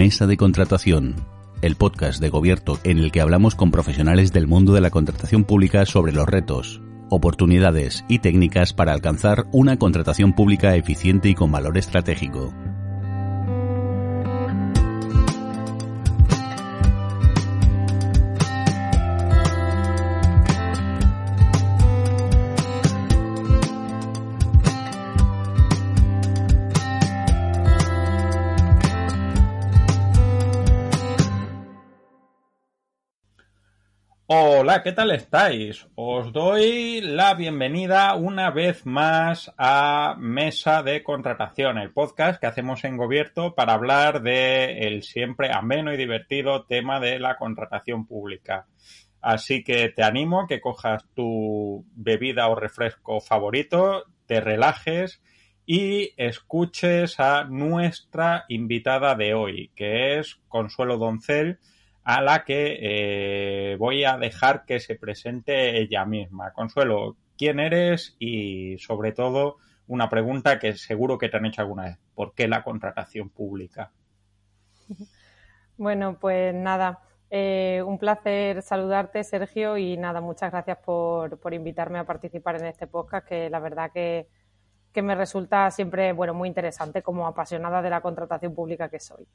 Mesa de Contratación, el podcast de Gobierto en el que hablamos con profesionales del mundo de la contratación pública sobre los retos, oportunidades y técnicas para alcanzar una contratación pública eficiente y con valor estratégico. Hola, ¿qué tal estáis? Os doy la bienvenida una vez más a Mesa de Contratación, el podcast que hacemos en Gobierto para hablar de siempre ameno y divertido tema de la contratación pública. Así que te animo a que cojas tu bebida o refresco favorito, te relajes y escuches a nuestra invitada de hoy, que es Consuelo Doncel, a la que eh, voy a dejar que se presente ella misma. Consuelo, ¿quién eres? Y sobre todo, una pregunta que seguro que te han hecho alguna vez. ¿Por qué la contratación pública? Bueno, pues nada, eh, un placer saludarte, Sergio, y nada, muchas gracias por, por, invitarme a participar en este podcast, que la verdad que, que me resulta siempre, bueno, muy interesante como apasionada de la contratación pública que soy.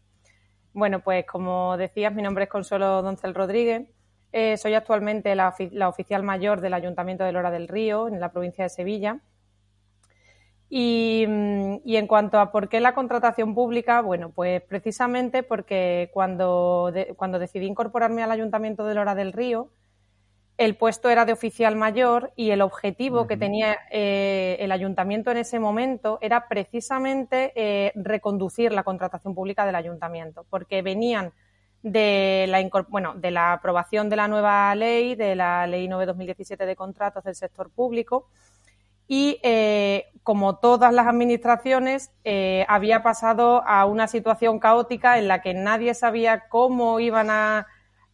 Bueno, pues como decías, mi nombre es Consuelo Doncel Rodríguez. Eh, soy actualmente la, oficial mayor del Ayuntamiento de Lora del Río, en la provincia de Sevilla. Y, y, en cuanto a por qué la contratación pública, bueno, pues precisamente porque cuando, cuando decidí incorporarme al Ayuntamiento de Lora del Río, el puesto era de oficial mayor y el objetivo uh -huh. que tenía eh, el ayuntamiento en ese momento era precisamente eh, reconducir la contratación pública del ayuntamiento, porque venían de la, bueno, de la aprobación de la nueva ley, de la Ley 9-2017 de contratos del sector público, y eh, como todas las administraciones, había pasado a una situación caótica en la que nadie sabía cómo iban a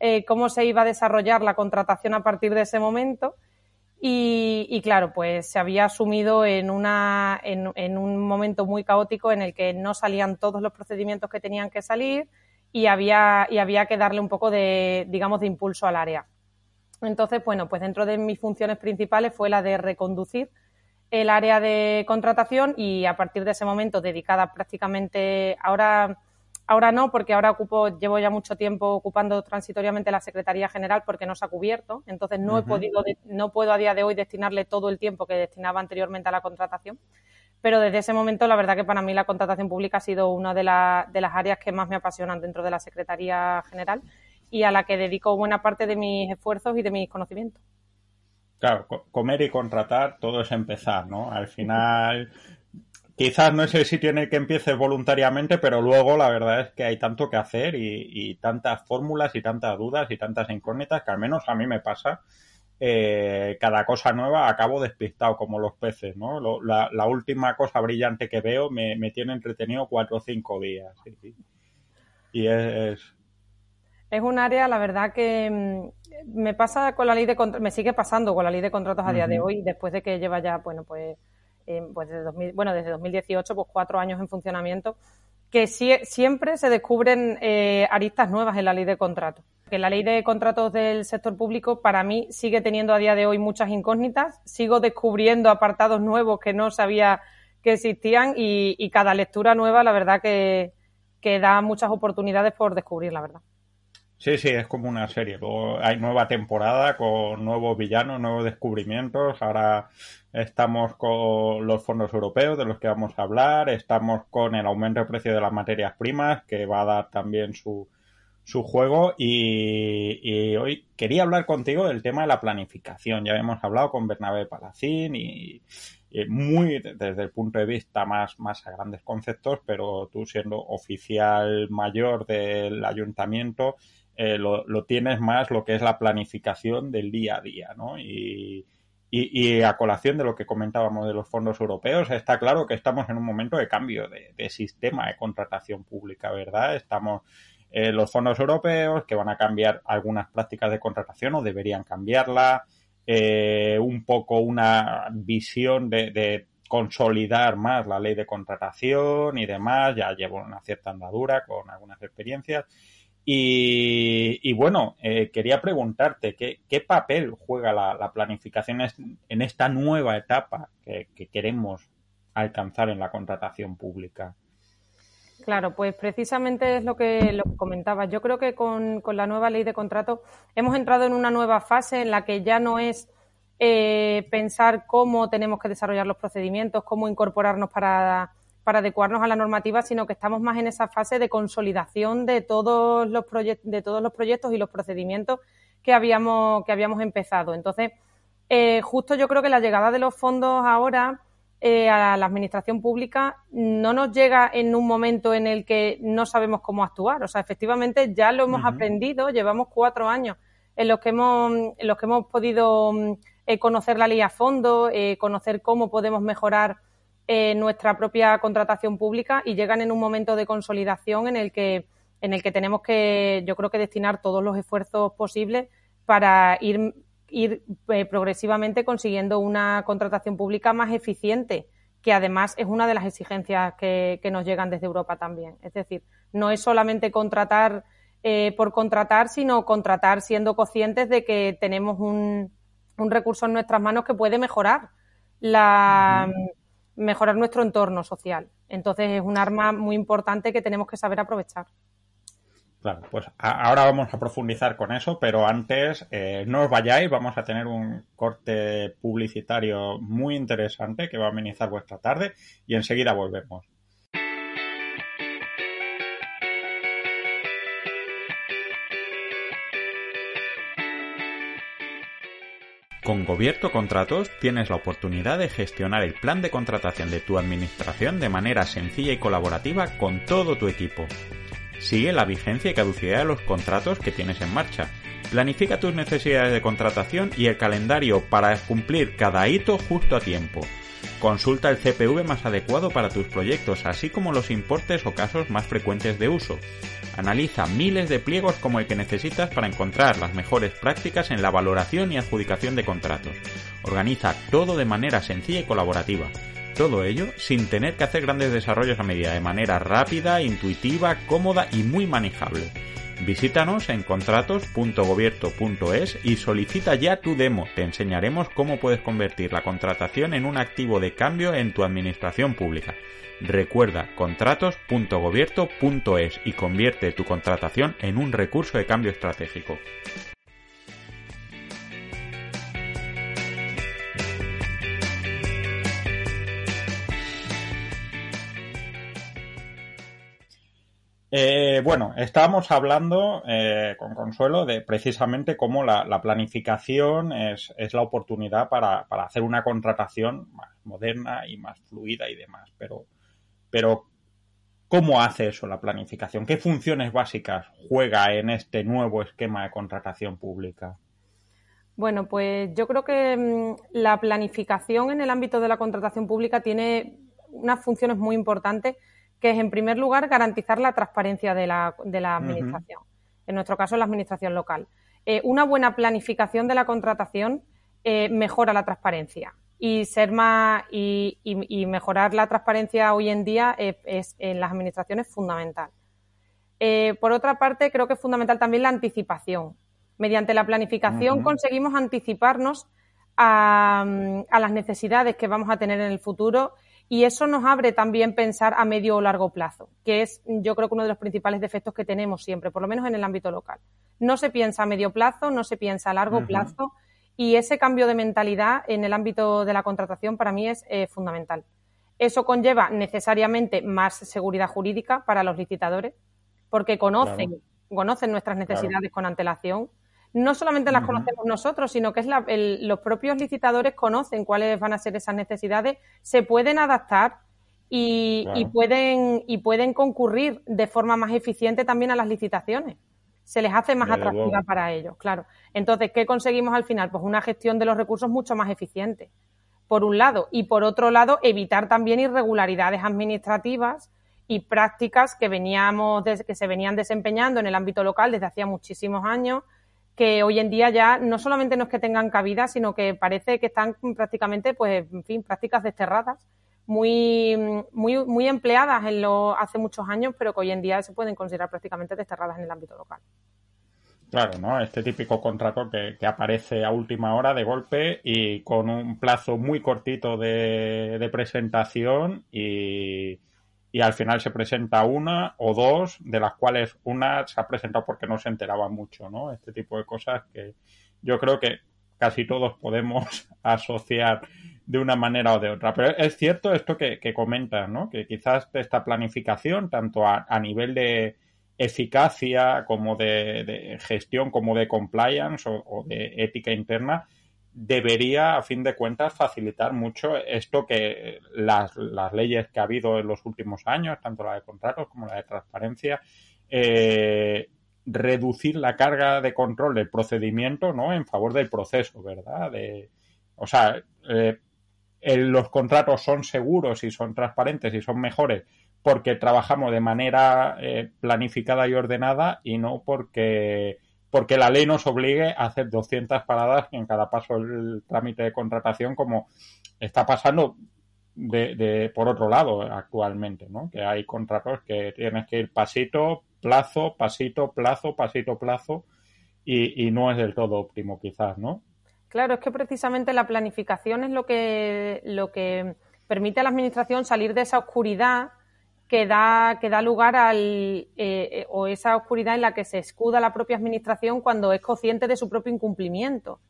eh, cómo se iba a desarrollar la contratación a partir de ese momento. Y, claro, pues se había asumido en, una, en, en, un momento muy caótico en el que no salían todos los procedimientos que tenían que salir y había, y había que darle un poco de, digamos, de impulso al área. Entonces, bueno, pues dentro de mis funciones principales fue la de reconducir el área de contratación y a partir de ese momento dedicada prácticamente ahora Ahora no, porque ahora ocupo, llevo ya mucho tiempo ocupando transitoriamente la Secretaría General porque no se ha cubierto. Entonces no uh -huh. he podido, no puedo a día de hoy destinarle todo el tiempo que destinaba anteriormente a la contratación. Pero desde ese momento, la verdad que para mí la contratación pública ha sido una de, la, de las áreas que más me apasionan dentro de la Secretaría General y a la que dedico buena parte de mis esfuerzos y de mis conocimientos. Claro, comer y contratar, todo es empezar, ¿no? Al final quizás no es el sitio en el que empieces voluntariamente, pero luego la verdad es que hay tanto que hacer y, y tantas fórmulas y tantas dudas y tantas incógnitas que al menos a mí me pasa. Eh, cada cosa nueva acabo despistado como los peces, ¿no? Lo, la, la, última cosa brillante que veo me, me tiene entretenido cuatro o cinco días. Sí. Y es, es un área, la verdad, que mm, me pasa con la ley de me sigue pasando con la ley de contratos a uh -huh. día de hoy, después de que lleva ya, bueno, pues eh, pues desde 2000, bueno, desde 2018, pues cuatro años en funcionamiento, que si, siempre se descubren eh, aristas nuevas en la ley de contratos. Que la ley de contratos del sector público para mí sigue teniendo a día de hoy muchas incógnitas, sigo descubriendo apartados nuevos que no sabía que existían y, cada lectura nueva, la verdad que da muchas oportunidades por descubrir, la verdad. Sí, sí, es como una serie. Luego hay nueva temporada con nuevos villanos, nuevos descubrimientos. Ahora estamos con los fondos europeos de los que vamos a hablar. Estamos con el aumento de precio de las materias primas que va a dar también su, su juego y, hoy quería hablar contigo del tema de la planificación. Ya hemos hablado con Bernabé Palacín y, muy desde el punto de vista más, más a grandes conceptos, pero tú siendo oficial mayor del ayuntamiento, eh, lo, lo, tienes más lo que es la planificación del día a día, ¿no? Y, a colación de lo que comentábamos de los fondos europeos, está claro que estamos en un momento de cambio de, sistema de contratación pública, ¿verdad? Estamos en los fondos europeos que van a cambiar algunas prácticas de contratación o deberían cambiarla, eh, un poco una visión de, consolidar más la ley de contratación y demás, ya llevo una cierta andadura con algunas experiencias y, bueno, eh, quería preguntarte, ¿qué, papel juega la, planificación en esta nueva etapa que, queremos alcanzar en la contratación pública? Claro, pues precisamente es lo que, lo comentaba. Yo creo que con, la nueva ley de contrato hemos entrado en una nueva fase en la que ya no es eh, pensar cómo tenemos que desarrollar los procedimientos, cómo incorporarnos para para adecuarnos a la normativa, sino que estamos más en esa fase de consolidación de todos los, de todos los proyectos y los procedimientos que habíamos, que habíamos empezado. Entonces, eh, justo yo creo que la llegada de los fondos ahora eh, a la administración pública no nos llega en un momento en el que no sabemos cómo actuar. O sea, efectivamente ya lo hemos aprendido, llevamos cuatro años en los que hemos, en los que hemos podido eh, conocer la ley a fondo, conocer cómo podemos mejorar nuestra propia contratación pública y llegan en un momento de consolidación en el que en el que tenemos que, yo creo que destinar todos los esfuerzos posibles para ir, ir eh, progresivamente consiguiendo una contratación pública más eficiente, que además es una de las exigencias que, nos llegan desde Europa también. Es decir, no es solamente contratar eh, por contratar, sino contratar siendo conscientes de que tenemos un, un recurso en nuestras manos que puede mejorar la, mejorar nuestro entorno social. Entonces es un arma muy importante que tenemos que saber aprovechar. Claro, pues ahora vamos a profundizar con eso, pero antes eh, no os vayáis, vamos a tener un corte publicitario muy interesante que va a amenizar vuestra tarde y enseguida volvemos. Con Gobierto Contratos tienes la oportunidad de gestionar el plan de contratación de tu administración de manera sencilla y colaborativa con todo tu equipo. Sigue la vigencia y caducidad de los contratos que tienes en marcha. Planifica tus necesidades de contratación y el calendario para cumplir cada hito justo a tiempo. Consulta el CPV más adecuado para tus proyectos, así como los importes o casos más frecuentes de uso. Analiza miles de pliegos como el que necesitas para encontrar las mejores prácticas en la valoración y adjudicación de contratos. Organiza todo de manera sencilla y colaborativa. Todo ello sin tener que hacer grandes desarrollos a medida, de manera rápida, intuitiva, cómoda y muy manejable. Visítanos en contratos.gobierto.es y solicita ya tu demo. Te enseñaremos cómo puedes convertir la contratación en un activo de cambio en tu administración pública. Recuerda contratos.gobierto.es y convierte tu contratación en un recurso de cambio estratégico. Eh, bueno, estábamos hablando eh, con Consuelo de precisamente cómo la, planificación es, la oportunidad para, hacer una contratación más moderna y más fluida y demás. Pero pero, ¿cómo hace eso la planificación? ¿Qué funciones básicas juega en este nuevo esquema de contratación pública? Bueno, pues yo creo que mm, la planificación en el ámbito de la contratación pública tiene unas funciones muy importantes, que es, en primer lugar, garantizar la transparencia de la, administración. En nuestro caso, la administración local. Eh, una buena planificación de la contratación eh, mejora la transparencia y ser más y, mejorar la transparencia hoy en día es, en las administraciones fundamental. Eh, por otra parte, creo que es fundamental también la anticipación. Mediante la planificación conseguimos anticiparnos a, las necesidades que vamos a tener en el futuro y eso nos abre también pensar a medio o largo plazo, que es yo creo que uno de los principales defectos que tenemos siempre, por lo menos en el ámbito local. No se piensa a medio plazo, no se piensa a largo plazo y ese cambio de mentalidad en el ámbito de la contratación para mí es eh, fundamental. Eso conlleva necesariamente más seguridad jurídica para los licitadores, porque conocen conocen nuestras necesidades con antelación. No solamente las conocemos nosotros, sino que es los propios licitadores conocen cuáles van a ser esas necesidades, se pueden adaptar y, pueden, y pueden concurrir de forma más eficiente también a las licitaciones. Se les hace más atractiva para ellos, claro. Entonces, ¿qué conseguimos al final? Pues una gestión de los recursos mucho más eficiente, por un lado. Y por otro lado, evitar también irregularidades administrativas y prácticas que veníamos que se venían desempeñando en el ámbito local desde hacía muchísimos años que hoy en día ya no solamente no es que tengan cabida, sino que parece que están prácticamente, pues, en fin, prácticas desterradas, muy, muy, muy empleadas en lo, hace muchos años, pero que hoy en día se pueden considerar prácticamente desterradas en el ámbito local. Claro, ¿no? Este típico contrato que, que, aparece a última hora de golpe y con un plazo muy cortito de, de presentación y, y al final se presenta una o dos, de las cuales una se ha presentado porque no se enteraba mucho, ¿no? Este tipo de cosas que yo creo que casi todos podemos asociar de una manera o de otra. Pero es cierto esto que, que comentas, ¿no? Que quizás esta planificación, tanto a, nivel de eficacia como de, gestión, como de compliance o de ética interna, debería, a fin de cuentas, facilitar mucho esto que las, las, leyes que ha habido en los últimos años, tanto la de contratos como la de transparencia, eh, reducir la carga de control del procedimiento ¿no? en favor del proceso, ¿verdad? De, o sea, eh, los contratos son seguros y son transparentes y son mejores porque trabajamos de manera eh, planificada y ordenada y no porque porque la ley nos obligue a hacer 200 paradas en cada paso del trámite de contratación, como está pasando de, por otro lado actualmente, ¿no? Que hay contratos que tienes que ir pasito, plazo, pasito, plazo, pasito, plazo, y, y no es del todo óptimo, quizás, ¿no? Claro, es que precisamente la planificación es lo que, lo que permite a la Administración salir de esa oscuridad que da, que da lugar al, eh, eh, o esa oscuridad en la que se escuda la propia administración cuando es consciente de su propio incumplimiento.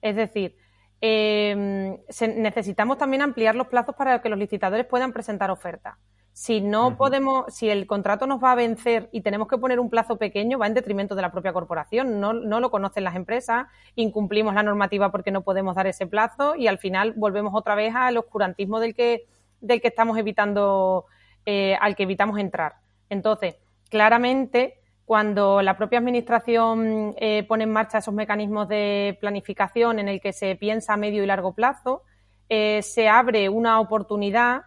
Es decir, em, necesitamos también ampliar los plazos para que los licitadores puedan presentar ofertas. Si no podemos, si el contrato nos va a vencer y tenemos que poner un plazo pequeño, va en detrimento de la propia corporación. No, no lo conocen las empresas, incumplimos la normativa porque no podemos dar ese plazo y al final volvemos otra vez al oscurantismo del que, del que estamos evitando eh, al que evitamos entrar. Entonces, claramente, cuando la propia Administración eh, pone en marcha esos mecanismos de planificación en el que se piensa a medio y largo plazo, eh, se abre una oportunidad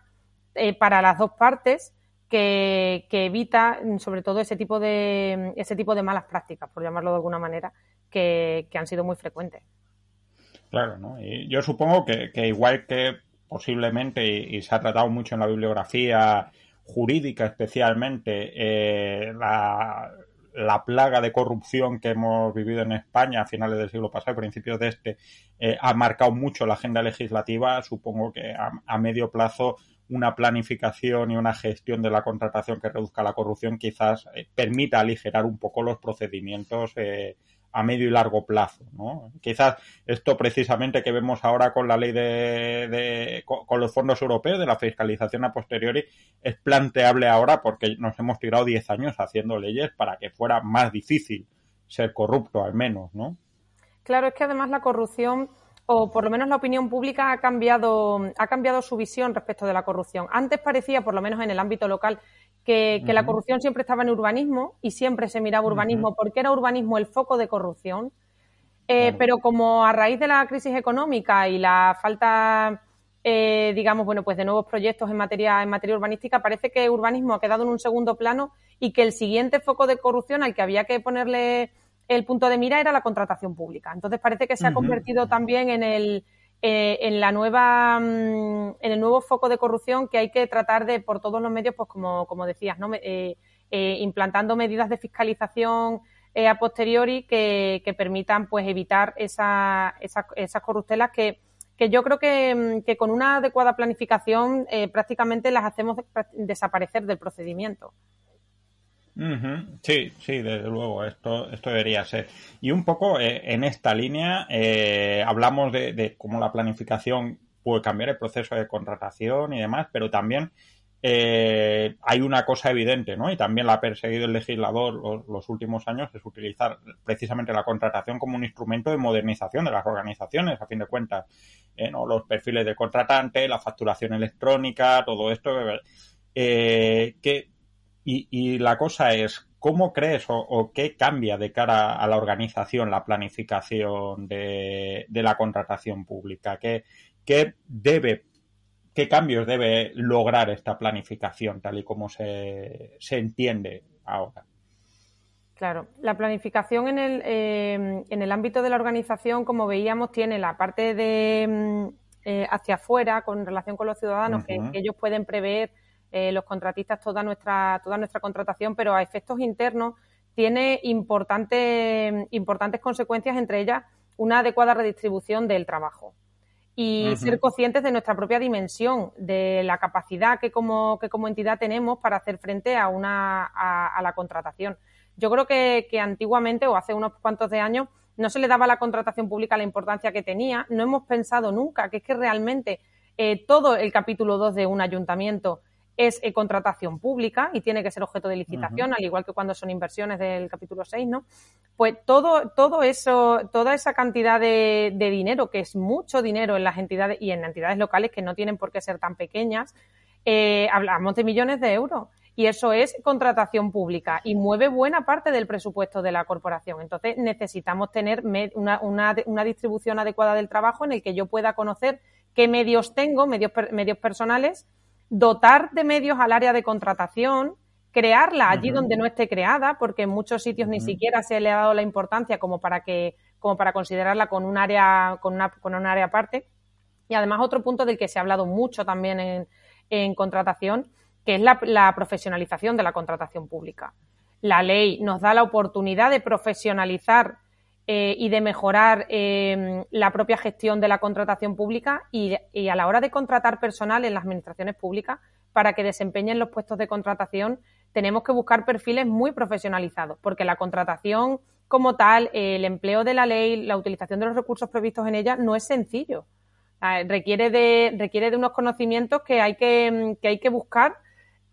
para las dos partes que, evita, sobre todo, ese tipo de ese tipo de malas prácticas, por llamarlo de alguna manera, que, han sido muy frecuentes. Claro, ¿no? Y yo supongo que, igual que posiblemente, y, se ha tratado mucho en la bibliografía jurídica especialmente, eh, la, plaga de corrupción que hemos vivido en España a finales del siglo pasado, principios de este, eh, ha marcado mucho la agenda legislativa. Supongo que a, medio plazo una planificación y una gestión de la contratación que reduzca la corrupción quizás eh, permita aligerar un poco los procedimientos a medio y largo plazo. ¿no? Quizás esto precisamente que vemos ahora con la ley de, con los fondos europeos de la fiscalización a posteriori es planteable ahora porque nos hemos tirado 10 años haciendo leyes para que fuera más difícil ser corrupto al menos, ¿no? Claro, es que además la corrupción o por lo menos la opinión pública ha cambiado, ha cambiado su visión respecto de la corrupción. Antes parecía, por lo menos en el ámbito local, que, la corrupción siempre estaba en urbanismo y siempre se miraba urbanismo porque era urbanismo el foco de corrupción. Eh, pero como a raíz de la crisis económica y la falta, eh, digamos, bueno, pues de nuevos proyectos en materia, en materia urbanística, parece que urbanismo ha quedado en un segundo plano y que el siguiente foco de corrupción al que había que ponerle el punto de mira era la contratación pública. Entonces parece que se ha convertido también en el, eh, en la nueva mm, en el nuevo foco de corrupción que hay que tratar de por todos los medios pues como, como decías no eh, eh, implantando medidas de fiscalización a posteriori que, que, permitan pues evitar esa, esas corruptelas que que yo creo que, mm, que con una adecuada planificación prácticamente las hacemos desaparecer del procedimiento. Sí, sí, desde luego, esto, esto debería ser. Y un poco eh, en esta línea eh, hablamos de, cómo la planificación puede cambiar el proceso de contratación y demás, pero también eh, hay una cosa evidente, ¿no? Y también la ha perseguido el legislador los, últimos años, es utilizar precisamente la contratación como un instrumento de modernización de las organizaciones, a fin de cuentas. ¿eh? ¿no? Los perfiles de contratante, la facturación electrónica, todo esto. Eh, que, y, la cosa es, ¿cómo crees o, qué cambia de cara a la organización la planificación de, la contratación pública? ¿Qué, qué debe qué cambios debe lograr esta planificación tal y como se, entiende ahora. Claro, la planificación en el, eh, en el ámbito de la organización, como veíamos, tiene la parte de mm, eh, hacia afuera con relación con los ciudadanos, que, ellos pueden prever eh, los contratistas toda nuestra, toda nuestra contratación, pero a efectos internos tiene importantes consecuencias, entre ellas una adecuada redistribución del trabajo y ser conscientes de nuestra propia dimensión, de la capacidad que como, que como entidad tenemos para hacer frente a, una, a, la contratación. Yo creo que, que, antiguamente o hace unos cuantos de años no se le daba a la contratación pública la importancia que tenía. No hemos pensado nunca que es que realmente eh, todo el capítulo 2 de un ayuntamiento es eh, contratación pública y tiene que ser objeto de licitación, al igual que cuando son inversiones del capítulo 6, ¿no? Pues todo, todo eso, toda esa cantidad de, dinero, que es mucho dinero en las entidades y en entidades locales que no tienen por qué ser tan pequeñas, eh, hablamos de millones de euros. Y eso es contratación pública y mueve buena parte del presupuesto de la corporación. Entonces necesitamos tener una, una, una distribución adecuada del trabajo en el que yo pueda conocer qué medios tengo, medios, medios personales, dotar de medios al área de contratación, crearla allí donde no esté creada, porque en muchos sitios ni siquiera se le ha dado la importancia como para que, como para considerarla con un área, con una, con un área aparte. Y además otro punto del que se ha hablado mucho también en, en contratación, que es la, la, profesionalización de la contratación pública. La ley nos da la oportunidad de profesionalizar eh, y de mejorar em, la propia gestión de la contratación pública y, a la hora de contratar personal en las administraciones públicas para que desempeñen los puestos de contratación tenemos que buscar perfiles muy profesionalizados porque la contratación como tal, el empleo de la ley, la utilización de los recursos previstos en ella no es sencillo. requiere, de, requiere de unos conocimientos que hay que, que, hay que buscar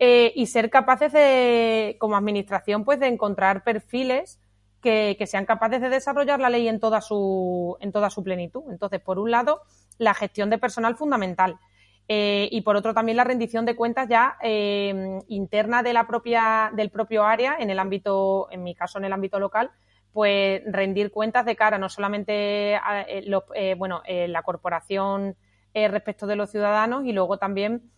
eh, y ser capaces de, como administración, pues de encontrar perfiles que, sean capaces de desarrollar la ley en toda su, en toda su plenitud. Entonces, por un lado, la gestión de personal fundamental. Eh, y por otro también la rendición de cuentas ya eh, interna de la propia, del propio área, en el ámbito, en mi caso en el ámbito local, pues rendir cuentas de cara no solamente a eh, bueno, la corporación respecto de los ciudadanos y luego también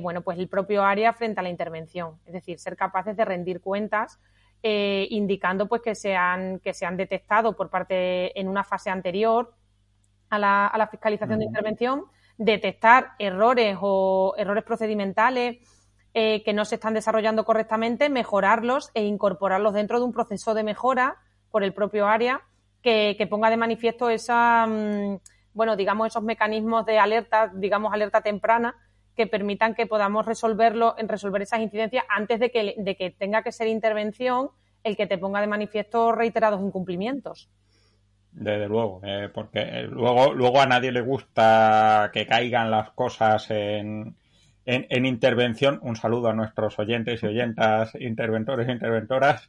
bueno, pues el propio área frente a la intervención. Es decir, ser capaces de rendir cuentas eh, indicando pues que se han, que se han detectado por parte en una fase anterior a la, a la fiscalización de intervención, detectar errores o errores procedimentales eh, que no se están desarrollando correctamente, mejorarlos e incorporarlos dentro de un proceso de mejora por el propio área que, ponga de manifiesto esa, mm, bueno, digamos, esos mecanismos de alerta, digamos, alerta temprana que permitan que podamos resolverlo, en resolver esas incidencias antes de que, de que tenga que ser intervención el que te ponga de manifiesto reiterados incumplimientos. Desde luego, eh, porque luego, luego a nadie le gusta que caigan las cosas en, en, intervención. Un saludo a nuestros oyentes y oyentas, interventores e interventoras.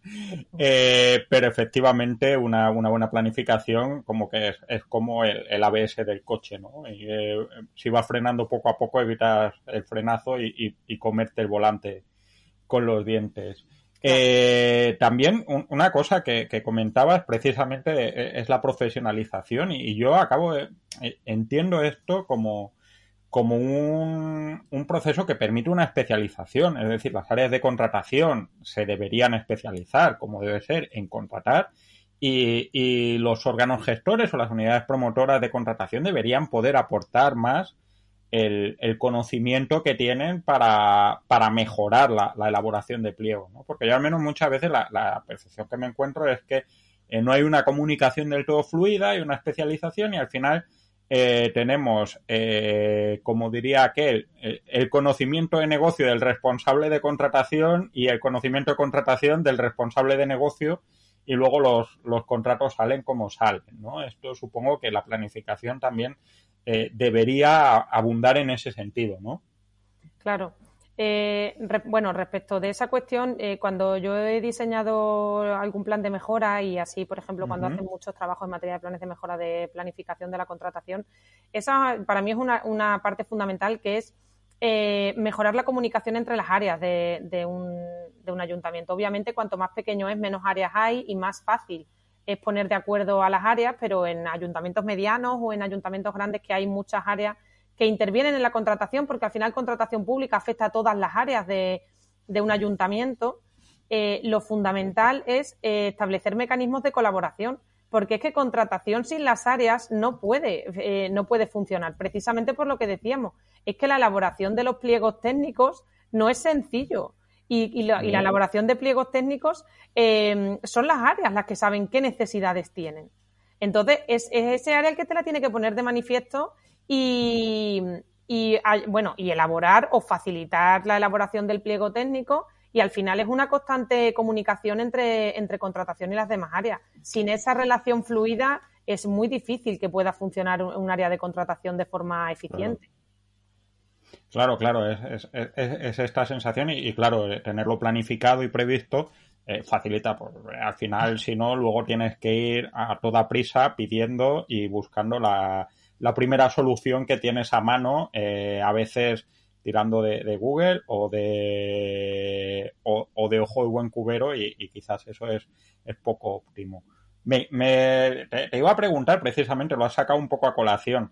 Eh, pero efectivamente, una, una, buena planificación, como que es, es como el, el, ABS del coche, ¿no? Y, eh, si vas frenando poco a poco, evitas el frenazo y, y, comerte el volante con los dientes. Eh, también una cosa que, que, comentabas precisamente es la profesionalización y, yo acabo de, entiendo esto como como un, un, proceso que permite una especialización, es decir, las áreas de contratación se deberían especializar, como debe ser, en contratar, y, y los órganos gestores o las unidades promotoras de contratación deberían poder aportar más el, el conocimiento que tienen para, para mejorar la, la, elaboración de pliego, ¿no? Porque yo al menos muchas veces la, la percepción que me encuentro es que eh, no hay una comunicación del todo fluida, hay una especialización y al final eh, tenemos, eh, como diría aquel, el, conocimiento de negocio del responsable de contratación y el conocimiento de contratación del responsable de negocio y luego los, los contratos salen como salen, ¿no? Esto supongo que la planificación también eh, debería abundar en ese sentido, ¿no? Claro. Eh, bueno, respecto de esa cuestión, eh, cuando yo he diseñado algún plan de mejora y así, por ejemplo, cuando hacen muchos trabajos en materia de planes de mejora de planificación de la contratación, esa para mí es una, una parte fundamental que es eh, mejorar la comunicación entre las áreas de, de, un, de un ayuntamiento. Obviamente, cuanto más pequeño es, menos áreas hay y más fácil es poner de acuerdo a las áreas, pero en ayuntamientos medianos o en ayuntamientos grandes que hay muchas áreas que intervienen en la contratación, porque al final contratación pública afecta a todas las áreas de, un ayuntamiento, eh, lo fundamental es eh, establecer mecanismos de colaboración, porque es que contratación sin las áreas no puede, eh, no puede funcionar, precisamente por lo que decíamos, es que la elaboración de los pliegos técnicos no es sencillo. Y, la, elaboración de pliegos técnicos son las áreas las que saben qué necesidades tienen. Entonces, es, es, ese área el que te la tiene que poner de manifiesto y, bueno, y elaborar o facilitar la elaboración del pliego técnico y al final es una constante comunicación entre, entre contratación y las demás áreas. Sin esa relación fluida es muy difícil que pueda funcionar un, área de contratación de forma eficiente. Claro, claro, es, esta sensación y, claro, eh, tenerlo planificado y previsto eh, facilita. Pues, al final, si no, luego tienes que ir a toda prisa pidiendo y buscando la, la primera solución que tienes a mano, eh, a veces tirando de, Google o de, o, de ojo de buen cubero y, quizás eso es, es poco óptimo. Me, te, iba a preguntar precisamente, lo has sacado un poco a colación.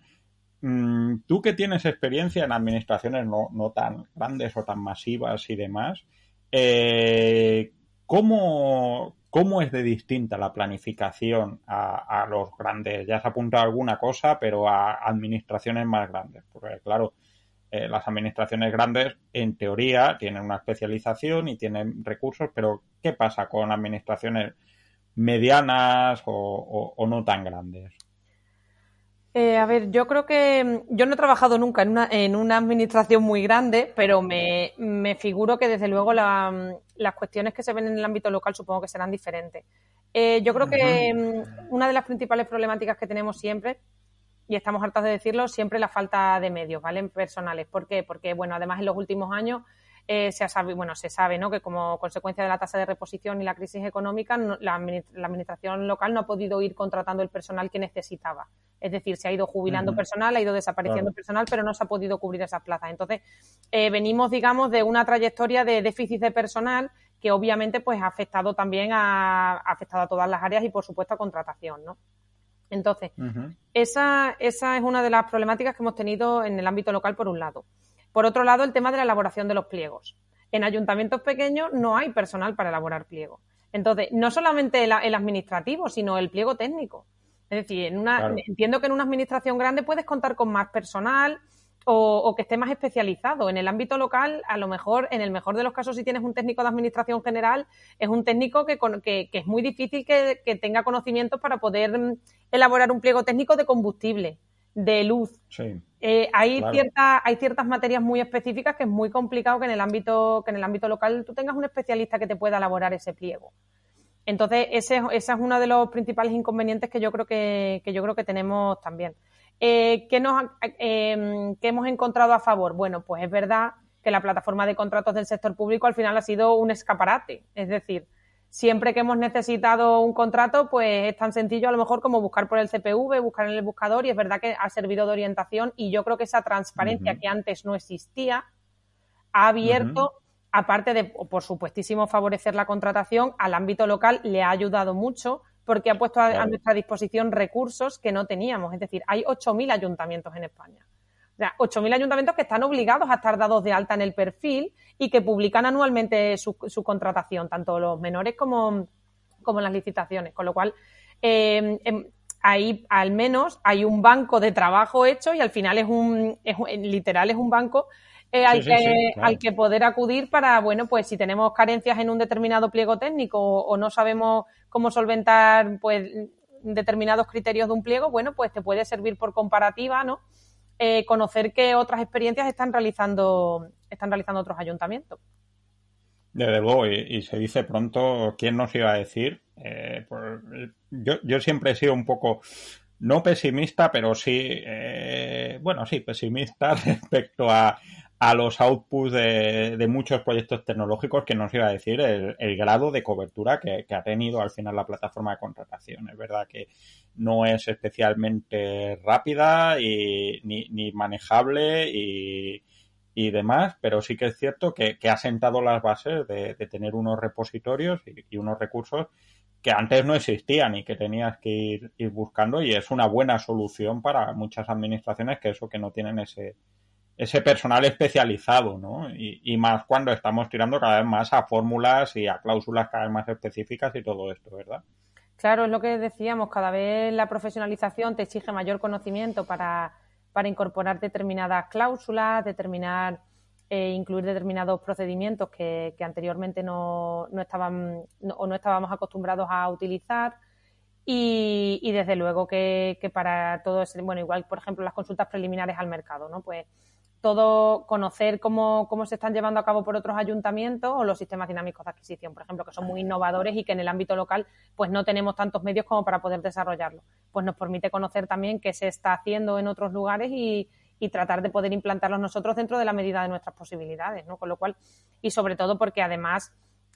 Mm, tú que tienes experiencia en administraciones no, no tan grandes o tan masivas y demás, eh, ¿cómo, ¿Cómo es de distinta la planificación a, los grandes? Ya se ha apuntado alguna cosa, pero a administraciones más grandes. Porque, claro, eh, las administraciones grandes, en teoría, tienen una especialización y tienen recursos, pero ¿qué pasa con administraciones medianas o no tan grandes? Eh, a ver, yo creo que mm, yo no he trabajado nunca en una, en una administración muy grande, pero me, me figuro que desde luego la, mm, las cuestiones que se ven en el ámbito local supongo que serán diferentes. Eh, yo creo que mm, una de las principales problemáticas que tenemos siempre, y estamos hartos de decirlo, siempre la falta de medios, ¿vale? Personales. ¿Por qué? Porque, bueno, además en los últimos años eh, se, sabe, bueno, se sabe ¿no? que como consecuencia de la tasa de reposición y la crisis económica, la, administración local no ha podido ir contratando el personal que necesitaba. Es decir, se ha ido jubilando personal, ha ido desapareciendo personal, pero no se ha podido cubrir esas plazas. Entonces, eh, venimos, digamos, de una trayectoria de déficit de personal que obviamente pues ha afectado también a, ha afectado a todas las áreas y, por supuesto, a contratación, ¿no? Entonces, esa, esa es una de las problemáticas que hemos tenido en el ámbito local, por un lado. Por otro lado, el tema de la elaboración de los pliegos. En ayuntamientos pequeños no hay personal para elaborar pliegos. Entonces, no solamente el, administrativo, sino el pliego técnico. Es decir, en una, entiendo que en una administración grande puedes contar con más personal o, que esté más especializado. En el ámbito local, a lo mejor, en el mejor de los casos, si tienes un técnico de administración general, es un técnico que, que, que es muy difícil que, que, tenga conocimientos para poder mm, elaborar un pliego técnico de combustible de luz. Eh, hay, hay ciertas materias muy específicas que es muy complicado que en el ámbito, que en el ámbito local tú tengas un especialista que te pueda elaborar ese pliego. Entonces, ese, es uno de los principales inconvenientes que yo creo que, yo creo que tenemos también. Eh, ¿qué, nos, eh, ¿Qué hemos encontrado a favor? Bueno, pues es verdad que la plataforma de contratos del sector público al final ha sido un escaparate. Es decir, siempre que hemos necesitado un contrato, pues es tan sencillo a lo mejor como buscar por el CPV, buscar en el buscador y es verdad que ha servido de orientación y yo creo que esa transparencia que antes no existía ha abierto, aparte de, por supuestísimo, favorecer la contratación, al ámbito local le ha ayudado mucho porque ha puesto a, a nuestra disposición recursos que no teníamos. Es decir, hay 8.000 ayuntamientos en España. O sea, 8.000 ayuntamientos que están obligados a estar dados de alta en el perfil y que publican anualmente su, contratación, tanto los menores como, como las licitaciones. Con lo cual, eh, ahí al menos hay un banco de trabajo hecho y al final es un, es, literal es un banco eh, al, que, al que poder acudir para, bueno, pues si tenemos carencias en un determinado pliego técnico o, no sabemos cómo solventar, pues determinados criterios de un pliego, bueno, pues te puede servir por comparativa, ¿no? Eh, conocer qué otras experiencias están realizando, están realizando otros ayuntamientos. Desde luego, y, se dice pronto, ¿quién nos iba a decir? Eh, yo, yo, siempre he sido un poco, no pesimista, pero sí, eh, bueno, sí, pesimista respecto a, a los outputs de, muchos proyectos tecnológicos que nos iba a decir el, grado de cobertura que, ha tenido al final la plataforma de contratación. Es verdad que no es especialmente rápida y, ni, manejable y, demás, pero sí que es cierto que, ha sentado las bases de, tener unos repositorios y, unos recursos que antes no existían y que tenías que ir, ir buscando y es una buena solución para muchas administraciones que eso que no tienen ese ese personal especializado, ¿no? Y, más cuando estamos tirando cada vez más a fórmulas y a cláusulas cada vez más específicas y todo esto, ¿verdad? Claro, es lo que decíamos, cada vez la profesionalización te exige mayor conocimiento para, para incorporar determinadas cláusulas, determinar, eh, incluir determinados procedimientos que, que anteriormente no, no estaban o no estábamos acostumbrados a utilizar. Y, y desde luego que, que para todo bueno, igual, por ejemplo, las consultas preliminares al mercado, ¿no? Pues todo conocer cómo, cómo se están llevando a cabo por otros ayuntamientos o los sistemas dinámicos de adquisición, por ejemplo, que son muy innovadores y que en el ámbito local pues no tenemos tantos medios como para poder desarrollarlo. Pues nos permite conocer también qué se está haciendo en otros lugares y, y tratar de poder implantarlos nosotros dentro de la medida de nuestras posibilidades, ¿no? Con lo cual, y sobre todo porque además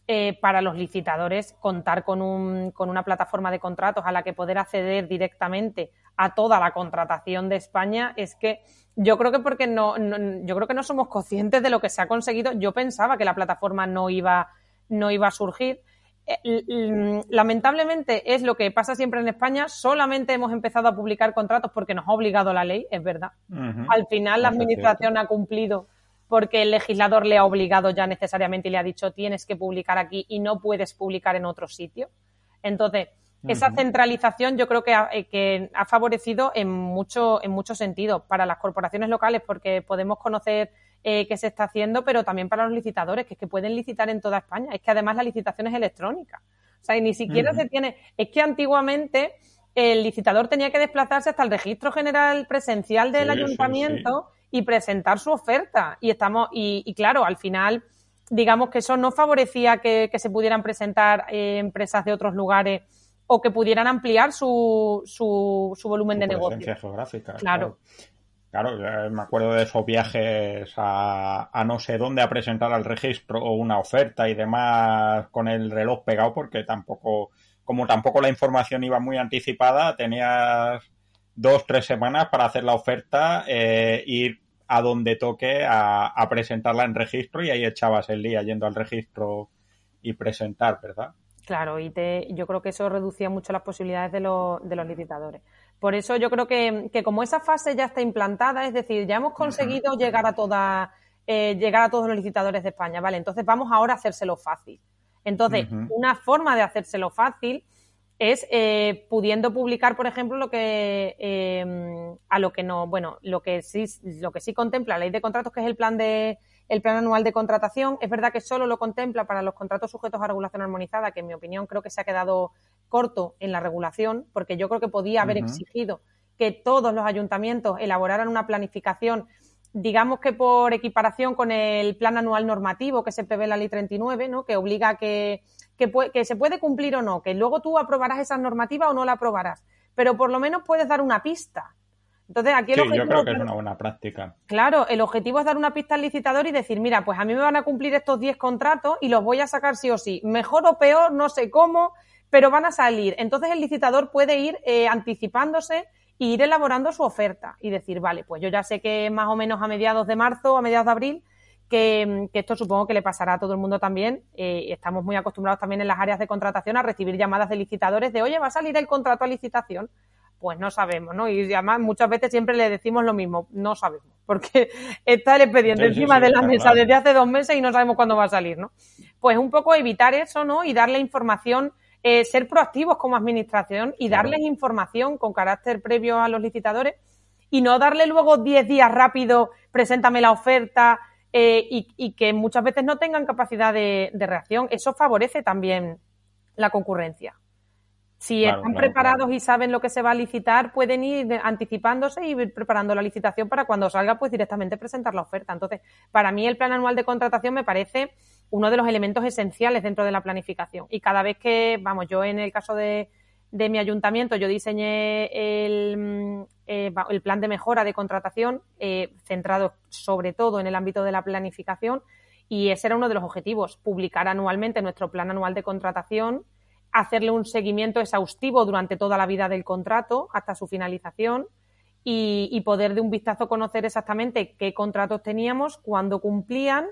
eh, para los licitadores contar con, un, con una plataforma de contratos a la que poder acceder directamente a toda la contratación de España es que yo creo que porque no, yo creo que no somos conscientes de lo que se ha conseguido. Yo pensaba que la plataforma no iba, no iba a surgir. Eh, lamentablemente es lo que pasa siempre en España. Solamente hemos empezado a publicar contratos porque nos ha obligado la ley, es verdad. Al final la administración ha cumplido porque el legislador le ha obligado ya necesariamente y le ha dicho tienes que publicar aquí y no puedes publicar en otro sitio. Entonces, esa centralización yo creo que ha, eh, que ha favorecido en mucho, en mucho sentido para las corporaciones locales porque podemos conocer eh, qué se está haciendo, pero también para los licitadores, que es que pueden licitar en toda España. Es que además la licitación es electrónica. O sea, y ni siquiera se tiene. Es que antiguamente el licitador tenía que desplazarse hasta el registro general presencial del ayuntamiento y presentar su oferta. Y estamos, y, claro, al final, digamos que eso no favorecía que, se pudieran presentar eh, empresas de otros lugares o que pudieran ampliar su, su, su volumen de negocio. geográfica. Claro. claro. me acuerdo de esos viajes a, a, no sé dónde a presentar al registro una oferta y demás con el reloj pegado porque tampoco, como tampoco la información iba muy anticipada, tenías dos, tres semanas para hacer la oferta, eh, ir a donde toque a, presentarla en registro y ahí echabas el día yendo al registro y presentar, ¿verdad? Claro, y te, yo creo que eso reducía mucho las posibilidades de, de los licitadores. Por eso yo creo que, que, como esa fase ya está implantada, es decir, ya hemos conseguido llegar a toda, eh, llegar a todos los licitadores de España, ¿vale? Entonces vamos ahora a hacérselo fácil. Entonces, una forma de hacérselo fácil es eh, pudiendo publicar, por ejemplo, lo que eh, a lo que no, bueno, lo que sí, lo que sí contempla la ley de contratos, que es el plan de el plan anual de contratación. Es verdad que solo lo contempla para los contratos sujetos a regulación armonizada, que en mi opinión creo que se ha quedado corto en la regulación, porque yo creo que podía haber exigido que todos los ayuntamientos elaboraran una planificación digamos que por equiparación con el plan anual normativo que se prevé en la ley 39, ¿no? que obliga a que que, se puede cumplir o no, que luego tú aprobarás esa normativa o no la aprobarás, pero por lo menos puedes dar una pista. Entonces, aquí el objetivo, yo creo que es una buena práctica. Claro, el objetivo es dar una pista al licitador y decir, mira, pues a mí me van a cumplir estos 10 contratos y los voy a sacar sí o sí. Mejor o peor, no sé cómo, pero van a salir. Entonces el licitador puede ir eh, anticipándose e ir elaborando su oferta y decir, vale, pues yo ya sé que más o menos a mediados de marzo, a mediados de abril, que, esto supongo que le pasará a todo el mundo también. Eh, estamos muy acostumbrados también en las áreas de contratación a recibir llamadas de licitadores de, oye, ¿va a salir el contrato a licitación? Pues no sabemos, ¿no? Y además muchas veces siempre le decimos lo mismo, no sabemos, porque está el expediente encima de la mesa desde hace dos meses y no sabemos cuándo va a salir, ¿no? Pues un poco evitar eso, ¿no? Y darle información, eh, ser proactivos como administración y darles información con carácter previo a los licitadores y no darle luego 10 días rápido, preséntame la oferta, eh, y, que muchas veces no tengan capacidad de, reacción. Eso favorece también la concurrencia. Si están preparados y saben lo que se va a licitar, pueden ir anticipándose y ir preparando la licitación para cuando salga, pues directamente presentar la oferta. Entonces, para mí el plan anual de contratación me parece uno de los elementos esenciales dentro de la planificación. Y cada vez que, vamos, yo en el caso de, de mi ayuntamiento yo diseñé el, mm, eh, el plan de mejora de contratación eh, centrado sobre todo en el ámbito de la planificación y ese era uno de los objetivos, publicar anualmente nuestro plan anual de contratación, hacerle un seguimiento exhaustivo durante toda la vida del contrato hasta su finalización y, poder de un vistazo conocer exactamente qué contratos teníamos, cuándo cumplían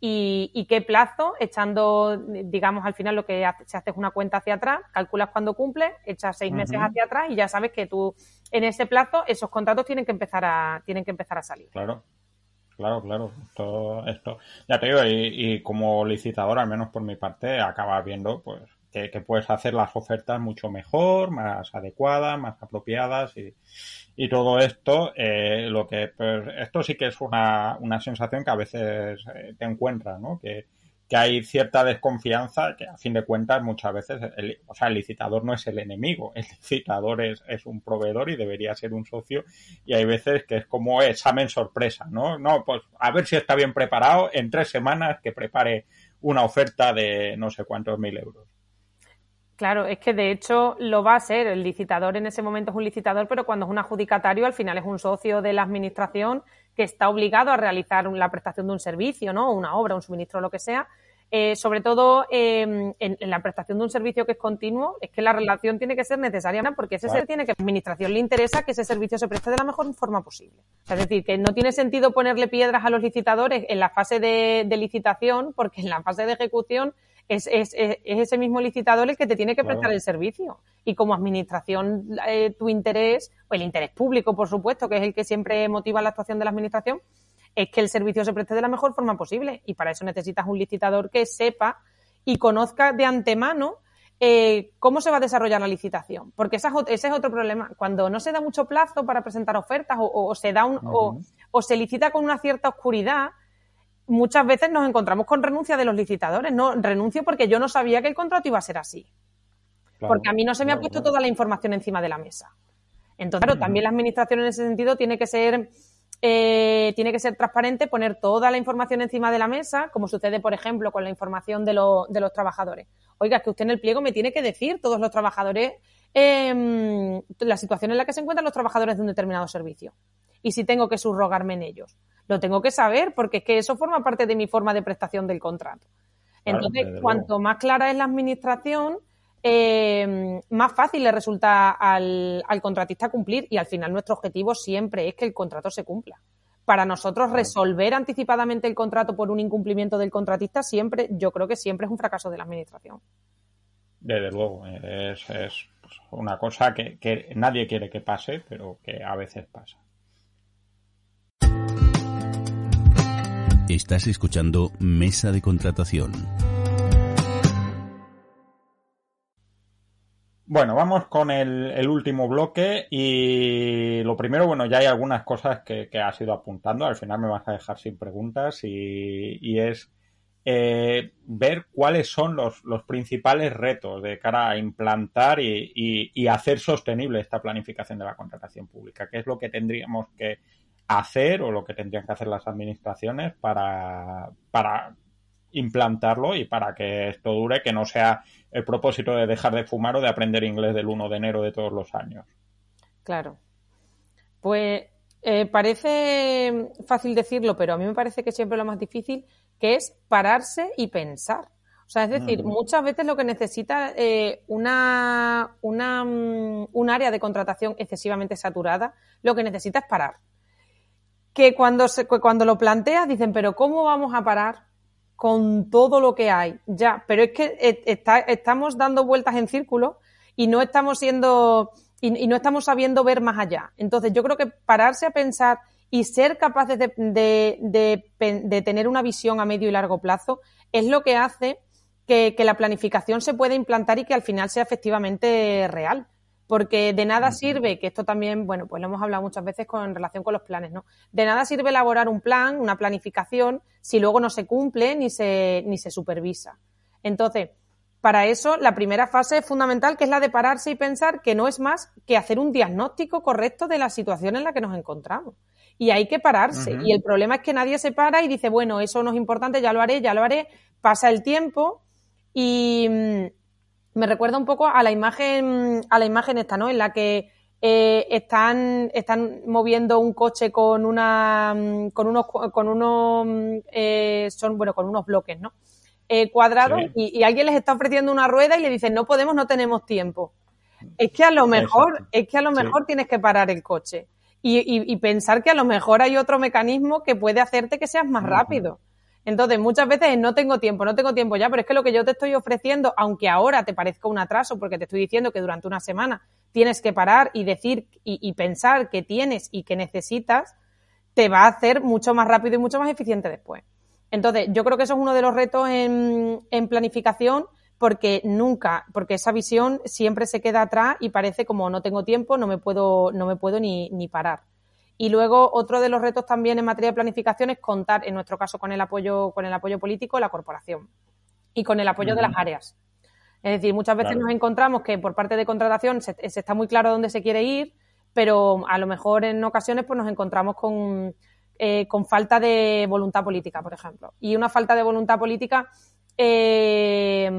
y, qué plazo, echando, digamos, al final lo que se hace es una cuenta hacia atrás, calculas cuándo cumple, echas seis meses hacia atrás y ya sabes que tú en ese plazo esos contratos tienen que empezar a, tienen que empezar a salir. Claro. Claro, claro. Esto, esto, ya te digo, y, como licitador, al menos por mi parte, acabas viendo pues que, puedes hacer las ofertas mucho mejor, más adecuadas, más apropiadas y, todo esto, eh, lo que pues, esto sí que es una, una sensación que a veces eh, te encuentras, ¿no? Que, que hay cierta desconfianza que a fin de cuentas muchas veces, el, o sea, el licitador no es el enemigo, el licitador es, es, un proveedor y debería ser un socio y hay veces que es como examen sorpresa, ¿no? No, pues a ver si está bien preparado en tres semanas que prepare una oferta de no sé cuántos mil euros. Claro, es que de hecho lo va a ser. El licitador en ese momento es un licitador, pero cuando es un adjudicatario, al final es un socio de la administración que está obligado a realizar la prestación de un servicio, ¿no? Una obra, un suministro, lo que sea. Eh, sobre todo em, en, la prestación de un servicio que es continuo, es que la relación tiene que ser necesaria porque ese servicio tiene que la administración le interesa que ese servicio se preste de la mejor forma posible. es decir, que no tiene sentido ponerle piedras a los licitadores en la fase de licitación, porque en la fase de ejecución es, es, es, ese mismo licitador el que te tiene que prestar el servicio. Y como administración, eh, tu interés, o el interés público, por supuesto, que es el que siempre motiva la actuación de la administración, es que el servicio se preste de la mejor forma posible. Y para eso necesitas un licitador que sepa y conozca de antemano eh, cómo se va a desarrollar la licitación. Porque ese es otro problema. Cuando no se da mucho plazo para presentar ofertas o, se da un, o se licita con una cierta oscuridad, muchas veces nos encontramos con renuncia de los licitadores. No, renuncio porque yo no sabía que el contrato iba a ser así. porque a mí no se me ha puesto toda la información encima de la mesa. Entonces, claro, también la administración en ese sentido tiene que ser eh, tiene que ser transparente, poner toda la información encima de la mesa, como sucede, por ejemplo, con la información de, de los trabajadores. Oiga, es que usted en el pliego me tiene que decir todos los trabajadores eh, la situación en la que se encuentran los trabajadores de un determinado servicio y si tengo que subrogarme en ellos. Lo tengo que saber porque es que eso forma parte de mi forma de prestación del contrato. Entonces, cuanto más clara es la administración, eh, más fácil le resulta al, contratista cumplir y al final nuestro objetivo siempre es que el contrato se cumpla. Para nosotros resolver anticipadamente el contrato por un incumplimiento del contratista siempre, yo creo que siempre es un fracaso de la administración. Desde luego, es, pues, una cosa que nadie quiere que pase, pero que a veces pasa. Estás escuchando Mesa de Contratación. Bueno, vamos con el, último bloque y lo primero, bueno, ya hay algunas cosas que, has ido apuntando, al final me vas a dejar sin preguntas y, es eh, ver cuáles son los, principales retos de cara a implantar y, y, hacer sostenible esta planificación de la contratación pública, qué es lo que tendríamos que, hacer o lo que tendrían que hacer las administraciones para, para implantarlo y para que esto dure, que no sea el propósito de dejar de fumar o de aprender inglés del 1 de enero de todos los años. Claro. Pues eh, parece fácil decirlo, pero a mí me parece que siempre lo más difícil, que es pararse y pensar. O sea, es decir, muchas veces lo que necesita eh, una, una, mm, un área de contratación excesivamente saturada, lo que necesita es parar que cuando, se, cuando lo planteas dicen, pero ¿cómo vamos a parar con todo lo que hay? Ya, pero es que eh, está, estamos dando vueltas en círculo y no estamos siendo, y, no estamos sabiendo ver más allá. Entonces yo creo que pararse a pensar y ser capaces de, de, de, tener una visión a medio y largo plazo es lo que hace que, que la planificación se pueda implantar y que al final sea efectivamente real porque de nada sirve, que esto también, bueno, pues lo hemos hablado muchas veces con, en relación con los planes, ¿no? De nada sirve elaborar un plan, una planificación, si luego no se cumple ni se, ni se supervisa. Entonces, para eso, la primera fase es fundamental, que es la de pararse y pensar que no es más que hacer un diagnóstico correcto de la situación en la que nos encontramos. Y hay que pararse. Y el problema es que nadie se para y dice, bueno, eso no es importante, ya lo haré, ya lo haré. Pasa el tiempo y, me recuerda un poco a la imagen, a la imagen esta, ¿no? En la que eh, están, están moviendo un coche con una, con unos, con unos, eh, son, bueno, con unos bloques, ¿no? Eh, cuadrados y, alguien les está ofreciendo una rueda y le dicen, no podemos, no tenemos tiempo. Es que a lo mejor, es que a lo mejor tienes que parar el coche y, pensar que a lo mejor hay otro mecanismo que puede hacerte que seas más rápido. Entonces, muchas veces no tengo tiempo, no tengo tiempo ya, pero es que lo que yo te estoy ofreciendo, aunque ahora te parezca un atraso, porque te estoy diciendo que durante una semana tienes que parar y decir y, pensar que tienes y que necesitas, te va a hacer mucho más rápido y mucho más eficiente después. Entonces, yo creo que eso es uno de los retos en, planificación porque nunca, porque esa visión siempre se queda atrás y parece como no tengo tiempo, no me puedo, no me puedo ni, ni parar. Y luego otro de los retos también en materia de planificación es contar, en nuestro caso, con el apoyo, con el apoyo político, la corporación y con el apoyo de las áreas. Es decir, muchas veces nos encontramos que por parte de contratación se, está muy claro dónde se quiere ir, pero a lo mejor en ocasiones pues nos encontramos con, eh, con falta de voluntad política, por ejemplo. Y una falta de voluntad política, eh,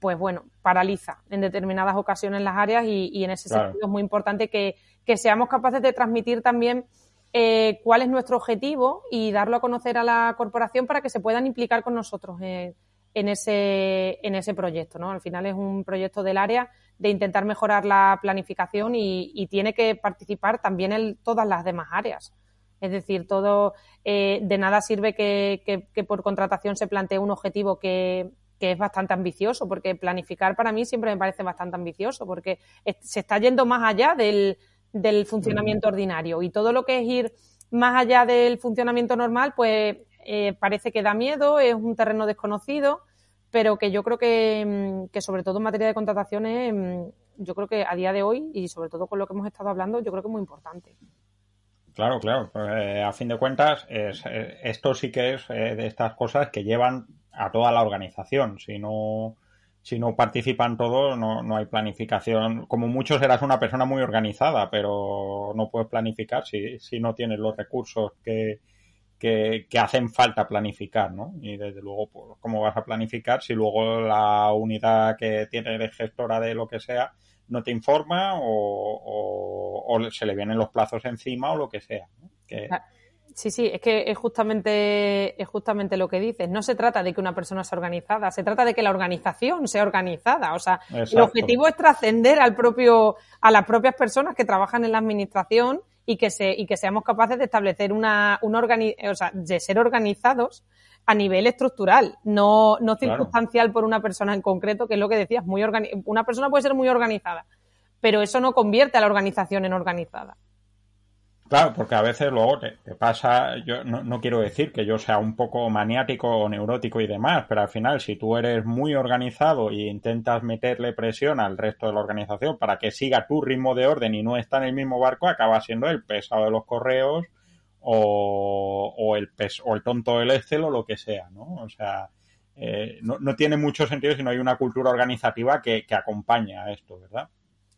pues bueno, paraliza en determinadas ocasiones las áreas y, en ese sentido es muy importante que, que seamos capaces de transmitir también eh, cuál es nuestro objetivo y darlo a conocer a la corporación para que se puedan implicar con nosotros en, ese, en ese proyecto. ¿no? Al final es un proyecto del área de intentar mejorar la planificación y, tiene que participar también en todas las demás áreas. Es decir, todo eh, de nada sirve que, por contratación se plantee un objetivo que, que es bastante ambicioso, porque planificar para mí siempre me parece bastante ambicioso, porque se está yendo más allá del, del funcionamiento ordinario. Y todo lo que es ir más allá del funcionamiento normal, pues eh, parece que da miedo, es un terreno desconocido, pero que yo creo que, mm, que sobre todo en materia de contrataciones, mm, yo creo que a día de hoy y sobre todo con lo que hemos estado hablando, yo creo que es muy importante. Claro, claro. Eh, a fin de cuentas, eh, esto sí que es de estas cosas que llevan a toda la organización. Si no, si no participan todos, no, no hay planificación. Como mucho serás una persona muy organizada, pero no puedes planificar si, si no tienes los recursos que, que, hacen falta planificar, ¿no? Y desde luego, pues, ¿cómo vas a planificar si luego la unidad que tiene de gestora de lo que sea no te informa o, o, se le vienen los plazos encima o lo que sea? Que, ah, Sí, sí, es que es justamente, es justamente lo que dices. No se trata de que una persona sea organizada, se trata de que la organización sea organizada. O sea, el objetivo es trascender al propio, a las propias personas que trabajan en la administración y que se, y que seamos capaces de establecer una, una o sea, de ser organizados a nivel estructural, no, no circunstancial por una persona en concreto, que es lo que decías, muy una persona puede ser muy organizada, pero eso no convierte a la organización en organizada. Claro, porque a veces luego te, pasa, yo no, quiero decir que yo sea un poco maniático o neurótico y demás, pero al final si tú eres muy organizado y intentas meterle presión al resto de la organización para que siga tu ritmo de orden y no está en el mismo barco, acaba siendo el pesado de los correos o, el, o el tonto del Excel o lo que sea, ¿no? O sea, eh, no, no, tiene mucho sentido si no hay una cultura organizativa que, que acompaña a esto, ¿verdad?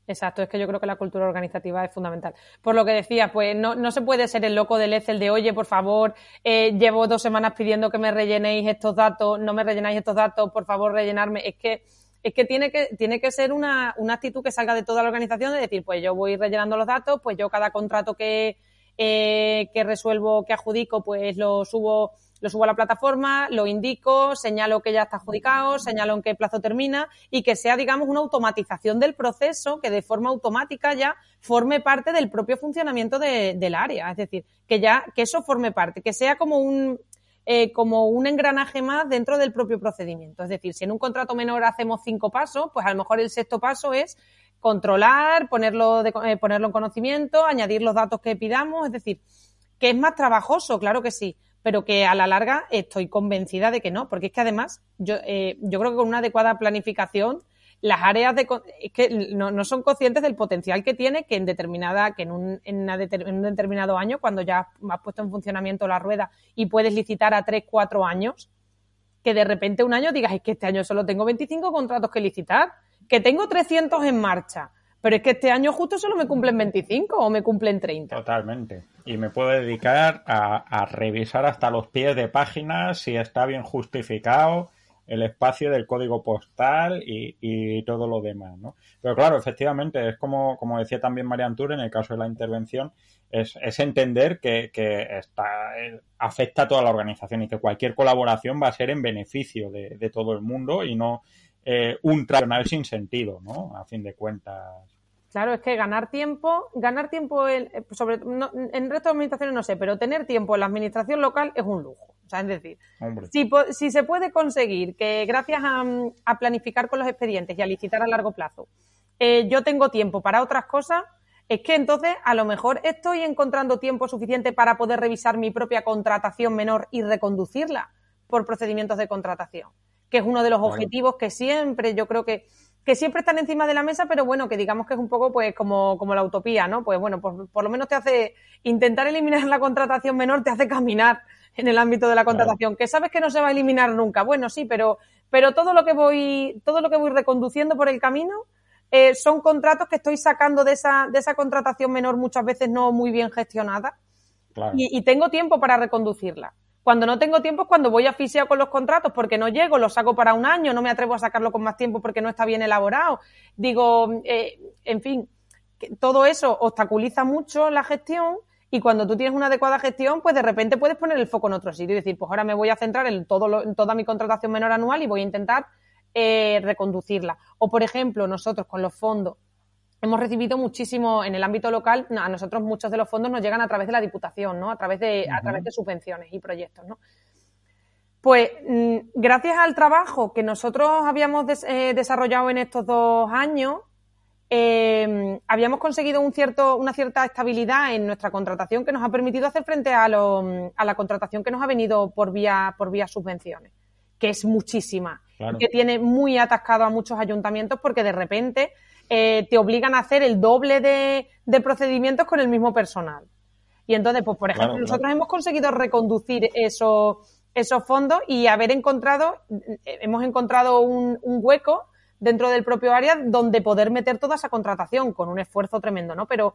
Exacto, es que yo creo que la cultura organizativa es fundamental. Por lo que decía, pues no, no se puede ser el loco del Excel de, oye, por favor, eh, llevo dos semanas pidiendo que me rellenéis estos datos, no me rellenáis estos datos, por favor, rellenarme. Es que, es que tiene que, tiene que ser una, una actitud que salga de toda la organización de decir, pues yo voy rellenando los datos, pues yo cada contrato que, eh, que resuelvo, que adjudico, pues lo subo lo subo a la plataforma, lo indico, señalo que ya está adjudicado, señalo en qué plazo termina y que sea, digamos, una automatización del proceso que de forma automática ya forme parte del propio funcionamiento del área. Es decir, que ya, que eso forme parte, que sea como un, eh, como un engranaje más dentro del propio procedimiento. Es decir, si en un contrato menor hacemos cinco pasos, pues a lo mejor el sexto paso es controlar, ponerlo, de, eh, ponerlo en conocimiento, añadir los datos que pidamos, es decir, que es más trabajoso, claro que sí, pero que a la larga estoy convencida de que no, porque es que además yo, eh, yo creo que con una adecuada planificación las áreas de es que no, son conscientes del potencial que tiene que en determinada que en un, en, un determinado año cuando ya has puesto en funcionamiento la rueda y puedes licitar a tres cuatro años que de repente un año digas es que este año solo tengo 25 contratos que licitar que tengo 300 en marcha pero es que este año justo solo me cumplen 25 o me cumplen 30. Totalmente. Y me puedo dedicar a, revisar hasta los pies de páginas si está bien justificado, el espacio del código postal y, todo lo demás, ¿no? Pero claro, efectivamente, es como, como decía también María Antur en el caso de la intervención, es, entender que, está, eh, afecta a toda la organización y que cualquier colaboración va a ser en beneficio de todo el mundo y no eh, un tradicional sin sentido, ¿no? A fin de cuentas. Claro, es que ganar tiempo, ganar tiempo en, sobre, en resto de administraciones no sé, pero tener tiempo en la administración local es un lujo. O sea, es decir, si, si, se puede conseguir que gracias a, planificar con los expedientes y a licitar a largo plazo, eh, yo tengo tiempo para otras cosas, es que entonces a lo mejor estoy encontrando tiempo suficiente para poder revisar mi propia contratación menor y reconducirla por procedimientos de contratación, que es uno de los objetivos que siempre yo creo que que siempre están encima de la mesa, pero bueno, que digamos que es un poco pues como, como la utopía, ¿no? Pues bueno, por, por lo menos te hace intentar eliminar la contratación menor, te hace caminar en el ámbito de la contratación, que sabes que no se va a eliminar nunca. Bueno, sí, pero, pero todo lo que voy, todo lo que voy reconduciendo por el camino eh, son contratos que estoy sacando de esa, de esa contratación menor muchas veces no muy bien gestionada. Y, tengo tiempo para reconducirla. Cuando no tengo tiempo es cuando voy asfixiado con los contratos porque no llego, lo saco para un año, no me atrevo a sacarlo con más tiempo porque no está bien elaborado. Digo, eh, en fin, todo eso obstaculiza mucho la gestión y cuando tú tienes una adecuada gestión, pues de repente puedes poner el foco en otro sitio y decir, pues ahora me voy a centrar en, todo en toda mi contratación menor anual y voy a intentar eh, reconducirla. O, por ejemplo, nosotros con los fondos hemos recibido muchísimo en el ámbito local, a nosotros muchos de los fondos nos llegan a través de la Diputación, ¿no? A través de, a través de subvenciones y proyectos, ¿no? Pues mm, gracias al trabajo que nosotros habíamos eh, desarrollado en estos dos años, eh, habíamos conseguido un cierto, una cierta estabilidad en nuestra contratación que nos ha permitido hacer frente a, la contratación que nos ha venido por vía, por vía subvenciones, que es muchísima, que tiene muy atascado a muchos ayuntamientos porque de repente eh, te obligan a hacer el doble de, procedimientos con el mismo personal. Y entonces, pues por ejemplo, nosotros hemos conseguido reconducir esos, esos fondos y haber encontrado, hemos encontrado un hueco dentro del propio área donde poder meter toda esa contratación con un esfuerzo tremendo, ¿no? Pero,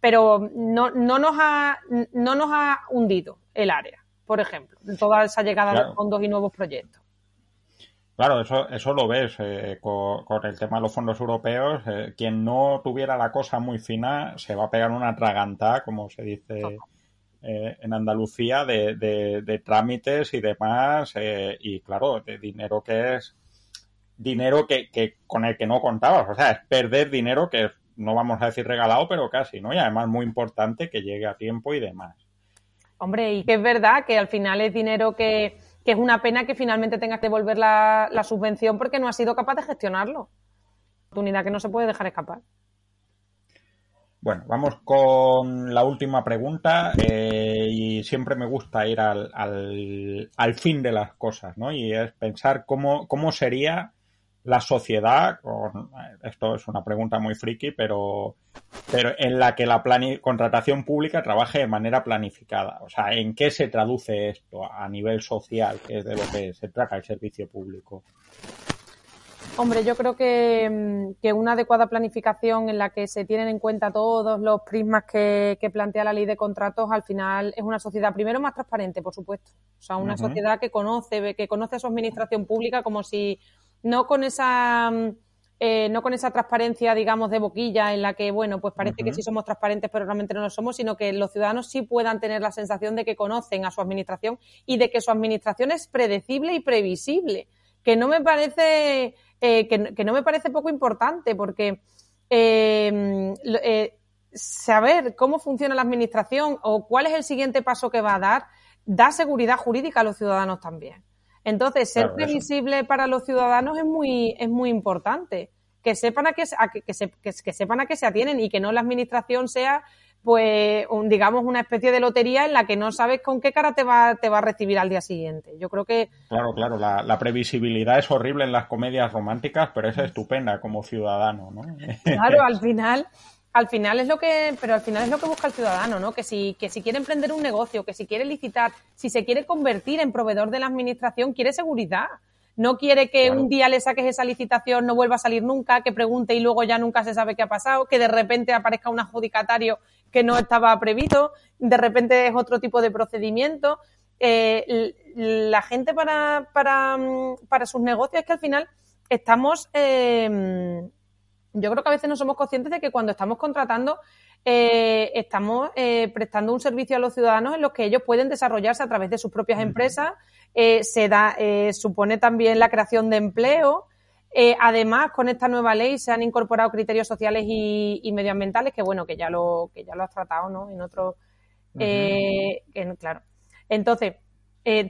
pero no, no, nos ha, no nos ha hundido el área, por ejemplo, toda esa llegada de fondos y nuevos proyectos. Claro, eso, eso lo ves eh, con, el tema de los fondos europeos. Eh, quien no tuviera la cosa muy fina se va a pegar una traganta, como se dice eh, en Andalucía, de, de, de, trámites y demás. y claro, de dinero que es dinero que, que, con el que no contabas. O sea, es perder dinero que no vamos a decir regalado, pero casi, ¿no? Y además muy importante que llegue a tiempo y demás. Hombre, y que es verdad que al final es dinero que, es una pena que finalmente tengas que devolver la, la, subvención porque no has sido capaz de gestionarlo. Oportunidad que no se puede dejar escapar. Bueno, vamos con la última pregunta eh, y siempre me gusta ir al, al, al, fin de las cosas, ¿no? Y es pensar cómo, cómo sería la sociedad, esto es una pregunta muy friki, pero, pero en la que la contratación pública trabaje de manera planificada. O sea, ¿en qué se traduce esto a nivel social, que es de lo que se trata el servicio público? Hombre, yo creo que, que, una adecuada planificación en la que se tienen en cuenta todos los prismas que, que, plantea la ley de contratos, al final es una sociedad, primero, más transparente, por supuesto. O sea, una sociedad que conoce, que conoce a su administración pública como si no con esa mm, eh, no con esa transparencia, digamos, de boquilla en la que, bueno, pues parece que sí somos transparentes, pero realmente no lo somos, sino que los ciudadanos sí puedan tener la sensación de que conocen a su administración y de que su administración es predecible y previsible, que no me parece, eh, que, no me parece poco importante, porque eh, saber cómo funciona la administración o cuál es el siguiente paso que va a dar, da seguridad jurídica a los ciudadanos también. Entonces, ser previsible para los ciudadanos es muy, es muy importante. Que sepan a qué, que, se, que, sepan a qué se atienen y que no la administración sea pues digamos una especie de lotería en la que no sabes con qué cara te va, te va a recibir al día siguiente. Yo creo que... Claro, claro, la, la previsibilidad es horrible en las comedias románticas, pero es estupenda como ciudadano, ¿no? Claro, al final, al final es lo que, pero al final es lo que busca el ciudadano, ¿no? Que si, que si quiere emprender un negocio, que si quiere licitar, si se quiere convertir en proveedor de la administración, quiere seguridad. No quiere que un día le saques esa licitación, no vuelva a salir nunca, que pregunte y luego ya nunca se sabe qué ha pasado, que de repente aparezca un adjudicatario que no estaba previsto, de repente es otro tipo de procedimiento. eh, la gente para, para, para, sus negocios es que al final estamos, eh, yo creo que a veces no somos conscientes de que cuando estamos contratando eh, estamos eh, prestando un servicio a los ciudadanos en los que ellos pueden desarrollarse a través de sus propias empresas. Eh, se da, supone también la creación de empleo. además, con esta nueva ley se han incorporado criterios sociales y, medioambientales, que bueno, que ya lo, que ya lo has tratado, ¿no? En otro, claro. Entonces,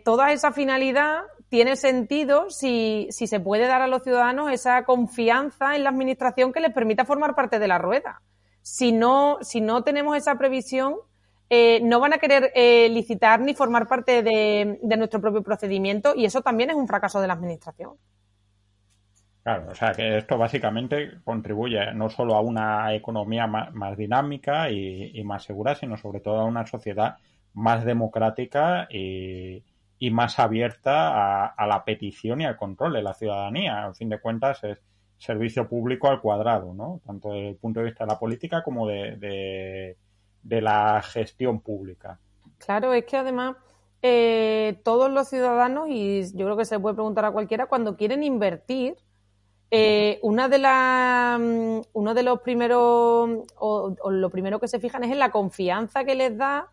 toda esa finalidad tiene sentido si, se puede dar a los ciudadanos esa confianza en la administración que les permita formar parte de la rueda si no, si no tenemos esa previsión, eh, no van a querer eh, licitar ni formar parte de, nuestro propio procedimiento y eso también es un fracaso de la Administración. Claro, o sea que esto básicamente contribuye no solo a una economía más, dinámica y, más segura, sino sobre todo a una sociedad más democrática y, más abierta a, a, la petición y al control de la ciudadanía. A fin de cuentas, es, servicio público al cuadrado, ¿no? Tanto desde el punto de vista de la política como de, de, la gestión pública. Claro, es que además eh, todos los ciudadanos, y yo creo que se puede preguntar a cualquiera, cuando quieren invertir, eh, una de la, mm, uno de los primeros, o, lo primero que se fijan es en la confianza que les da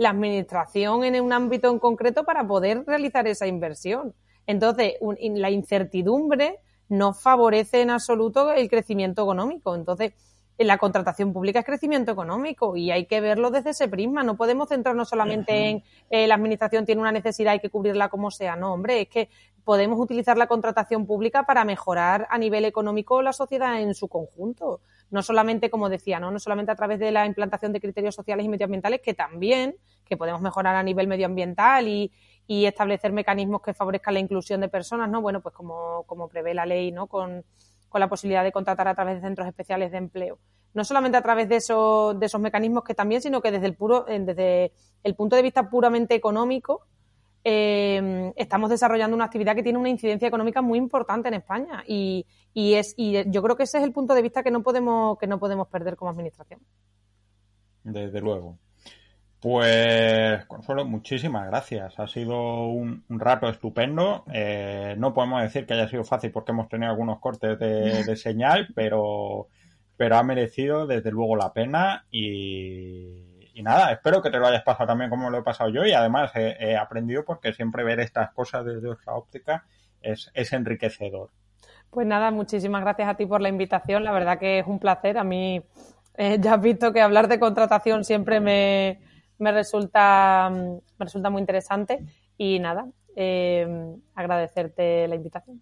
la administración en un ámbito en concreto para poder realizar esa inversión. Entonces, la incertidumbre no favorece en absoluto el crecimiento económico. Entonces, la contratación pública es crecimiento económico y hay que verlo desde ese prisma. No podemos centrarnos solamente en eh, la administración tiene una necesidad, hay que cubrirla como sea. No, hombre, es que podemos utilizar la contratación pública para mejorar a nivel económico la sociedad en su conjunto. No solamente, como decía, no, no solamente a través de la implantación de criterios sociales y medioambientales, que también, que podemos mejorar a nivel medioambiental y, y establecer mecanismos que favorezcan la inclusión de personas, ¿no? Bueno, pues como, como prevé la ley, ¿no? Con, con la posibilidad de contratar a través de centros especiales de empleo. No solamente a través de esos, de esos mecanismos que también, sino que desde el puro, desde el punto de vista puramente económico, eh, estamos desarrollando una actividad que tiene una incidencia económica muy importante en España y, y, es y yo creo que ese es el punto de vista que no podemos que no podemos perder como administración. Desde luego. Pues, Consuelo, muchísimas gracias. Ha sido un, rato estupendo. Eh, no podemos decir que haya sido fácil porque hemos tenido algunos cortes de, señal, pero, pero ha merecido desde luego la pena y, nada, espero que te lo hayas pasado también como lo he pasado yo y además he, aprendido porque siempre ver estas cosas desde otra óptica es, es enriquecedor. Pues nada, muchísimas gracias a ti por la invitación. La verdad que es un placer. A mí eh, ya has visto que hablar de contratación siempre me me resulta, me resulta muy interesante y nada, eh, agradecerte la invitación.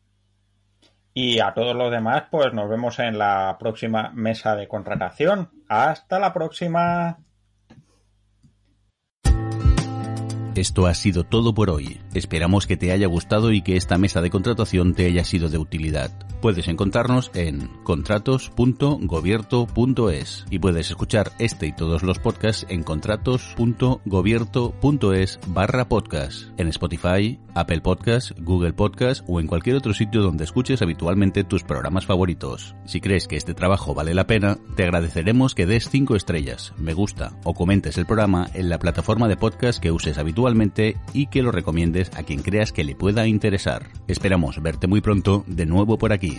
Y a todos los demás, pues nos vemos en la próxima mesa de contratación. Hasta la próxima. Esto ha sido todo por hoy. Esperamos que te haya gustado y que esta mesa de contratación te haya sido de utilidad. Puedes encontrarnos en contratos.gobierto.es y puedes escuchar este y todos los podcasts en contratos.gobierto.es barra podcast en Spotify, Apple Podcasts, Google Podcasts o en cualquier otro sitio donde escuches habitualmente tus programas favoritos. Si crees que este trabajo vale la pena, te agradeceremos que des 5 estrellas, me gusta o comentes el programa en la plataforma de podcast que uses habitualmente y que lo recomiendes a quien creas que le pueda interesar. Esperamos verte muy pronto de nuevo por aquí.